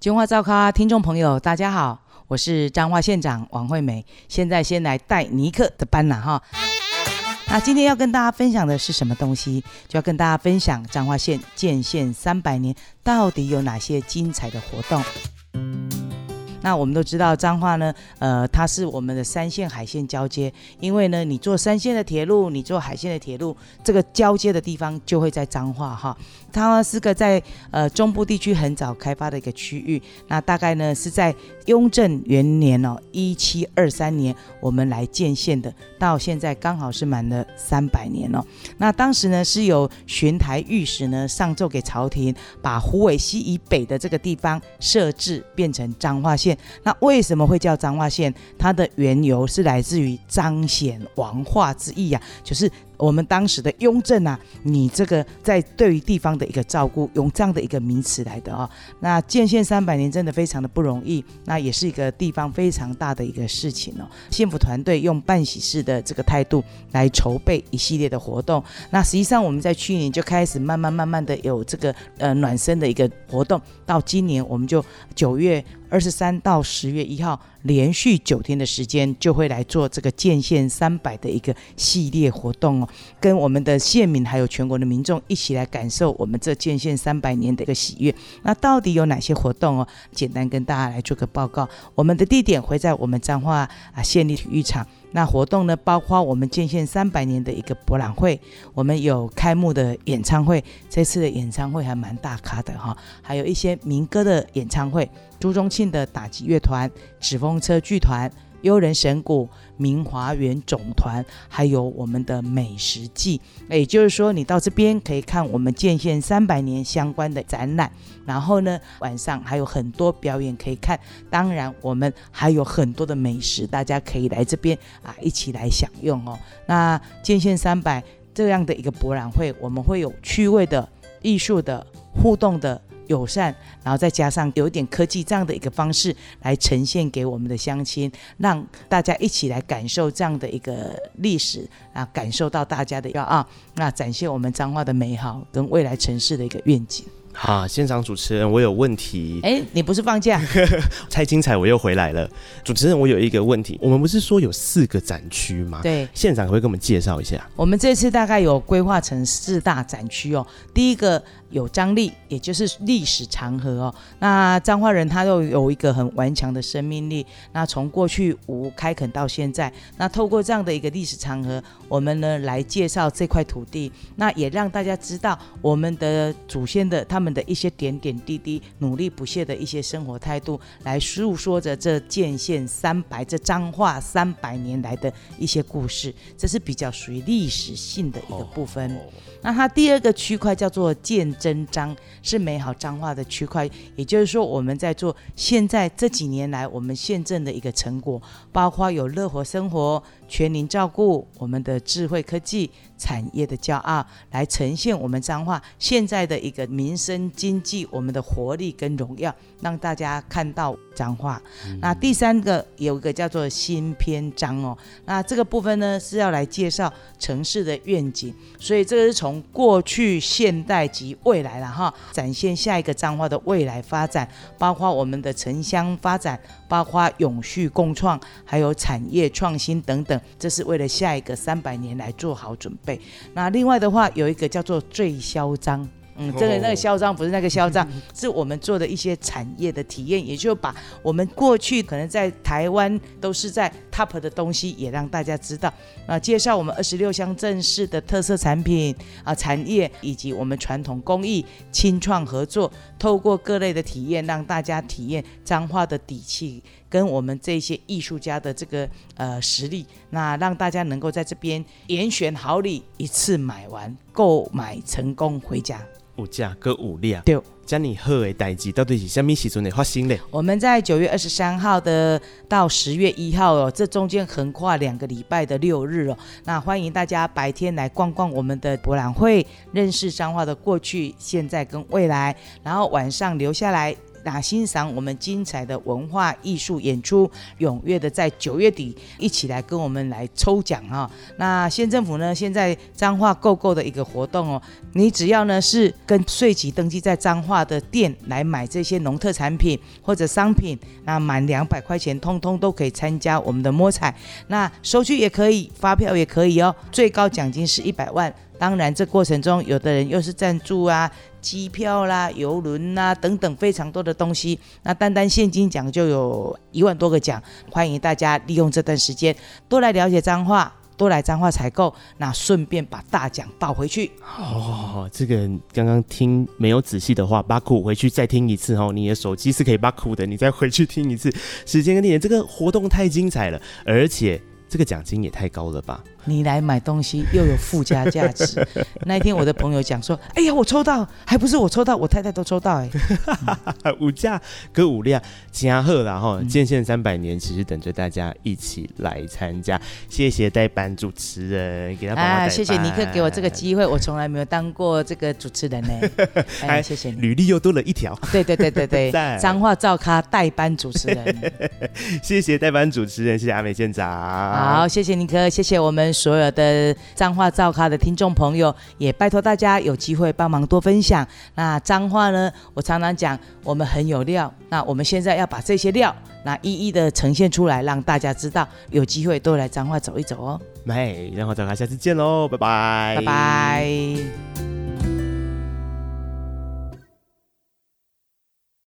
金话噪咖，听众朋友，大家好，我是彰化县长王惠美。现在先来带尼克的班了哈。那今天要跟大家分享的是什么东西？就要跟大家分享彰化县建县三百年到底有哪些精彩的活动。那我们都知道彰化呢，呃，它是我们的三线海线交接，因为呢，你坐三线的铁路，你坐海线的铁路，这个交接的地方就会在彰化哈。它是个在呃中部地区很早开发的一个区域，那大概呢是在雍正元年哦，一七二三年我们来建县的，到现在刚好是满了三百年哦。那当时呢是由巡台御史呢上奏给朝廷，把湖尾溪以北的这个地方设置变成彰化县。那为什么会叫彰化县？它的缘由是来自于彰显王化之意啊，就是。我们当时的雍正啊，你这个在对于地方的一个照顾，用这样的一个名词来的啊、那建县三百年真的非常的不容易，那也是一个地方非常大的一个事情哦。县府团队用办喜事的这个态度来筹备一系列的活动。那实际上我们在去年就开始慢慢慢慢的有这个呃暖身的一个活动，到今年我们就九月二十三到十月一号连续九天的时间就会来做这个建县三百的一个系列活动哦。跟我们的县民还有全国的民众一起来感受我们这建县三百年的一个喜悦。那到底有哪些活动哦？简单跟大家来做个报告。我们的地点会在我们彰化啊县立体育场。那活动呢，包括我们建县三百年的一个博览会，我们有开幕的演唱会。这次的演唱会还蛮大咖的哈，还有一些民歌的演唱会，朱宗庆的打击乐团、纸风车剧团。优人神谷、明华园总团，还有我们的美食季，也就是说，你到这边可以看我们建县三百年相关的展览，然后呢，晚上还有很多表演可以看。当然，我们还有很多的美食，大家可以来这边啊，一起来享用哦。那建县三百这样的一个博览会，我们会有趣味的、艺术的、互动的。友善，然后再加上有一点科技这样的一个方式来呈现给我们的乡亲，让大家一起来感受这样的一个历史啊，感受到大家的要啊，那展现我们彰化的美好跟未来城市的一个愿景。好，现场主持人，我有问题。哎，你不是放假？太精彩，我又回来了。主持人，我有一个问题。我们不是说有四个展区吗？对，现场可不可以给我们介绍一下？我们这次大概有规划成四大展区哦。第一个。有张力，也就是历史长河哦。那彰化人他又有一个很顽强的生命力。那从过去无开垦到现在，那透过这样的一个历史长河，我们呢来介绍这块土地，那也让大家知道我们的祖先的他们的一些点点滴滴、努力不懈的一些生活态度，来诉说着这建县三百这彰化三百年来的一些故事。这是比较属于历史性的一个部分。那它第二个区块叫做建真章，是美好彰化的区块。也就是说，我们在做现在这几年来我们县政的一个成果，包括有乐活生活、全龄照顾、我们的智慧科技产业的骄傲，来呈现我们彰化现在的一个民生经济我们的活力跟荣耀，让大家看到彰化。嗯、那第三个有一个叫做新篇章哦，那这个部分呢是要来介绍城市的愿景，所以这个是从从过去、现代及未来了哈，展现下一个彰化的未来发展，包括我们的城乡发展，包括永续共创，还有产业创新等等，这是为了下一个三百年来做好准备。那另外的话，有一个叫做最嚣张。嗯，这个那个嚣张不是那个嚣张，是我们做的一些产业的体验，也就把我们过去可能在台湾都是在 top 的东西，也让大家知道啊，介绍我们二十六乡正式的特色产品啊，产业以及我们传统工艺、青创合作，透过各类的体验，让大家体验彰化的底气跟我们这些艺术家的这个呃实力，那让大家能够在这边严选好礼，一次买完，购买成功回家。有价个有量，对，这么好的代志到底是什么时阵会发生呢？我们在九月二十三号的到十月一号哦，这中间横跨两个礼拜的六日哦，那欢迎大家白天来逛逛我们的博览会，认识彰化的过去、现在跟未来，然后晚上留下来那欣赏我们精彩的文化艺术演出，踊跃的在九月底一起来跟我们来抽奖哈、哦。那县政府呢，现在彰化购购的一个活动哦，你只要呢是跟税籍登记在彰化的店来买这些农特产品或者商品，那满两百块钱，通通都可以参加我们的摸彩。那收据也可以，发票也可以哦，最高奖金是一百万。当然，这过程中有的人又是赞助啊。机票啦、邮轮啦等等非常多的东西，那单单现金奖就有一万多个奖，欢迎大家利用这段时间多来了解彰化，多来彰化采购，那顺便把大奖抱回去。哦，这个刚刚听没有仔细的话，巴库回去再听一次哦。你的手机是可以巴库的，你再回去听一次。时间跟地点，这个活动太精彩了，而且这个奖金也太高了吧。你来买东西又有附加价值。那一天我的朋友讲说：“哎呀，我抽到，还不是我抽到，我太太都抽到 哎。嗯”五价跟五辆加贺然后建县三百年，其实等着大家一起来参加。谢谢代班主持人，给他帮我代班。谢谢尼克给我这个机会，我从来没有当过这个主持人呢。哎，谢谢你，履历又多了一条。对对对对对，彰化照咖代班主持人。谢谢代班主持人，谢谢阿美县长。好，谢谢尼哥，谢谢我们。所有的彰化造咖的听众朋友，也拜托大家有机会帮忙多分享。那彰化呢，我常常讲，我们很有料。那我们现在要把这些料，那一一的呈现出来，让大家知道，有机会都来彰化走一走哦。没，彰化噪咖，下次见喽，拜拜，拜拜。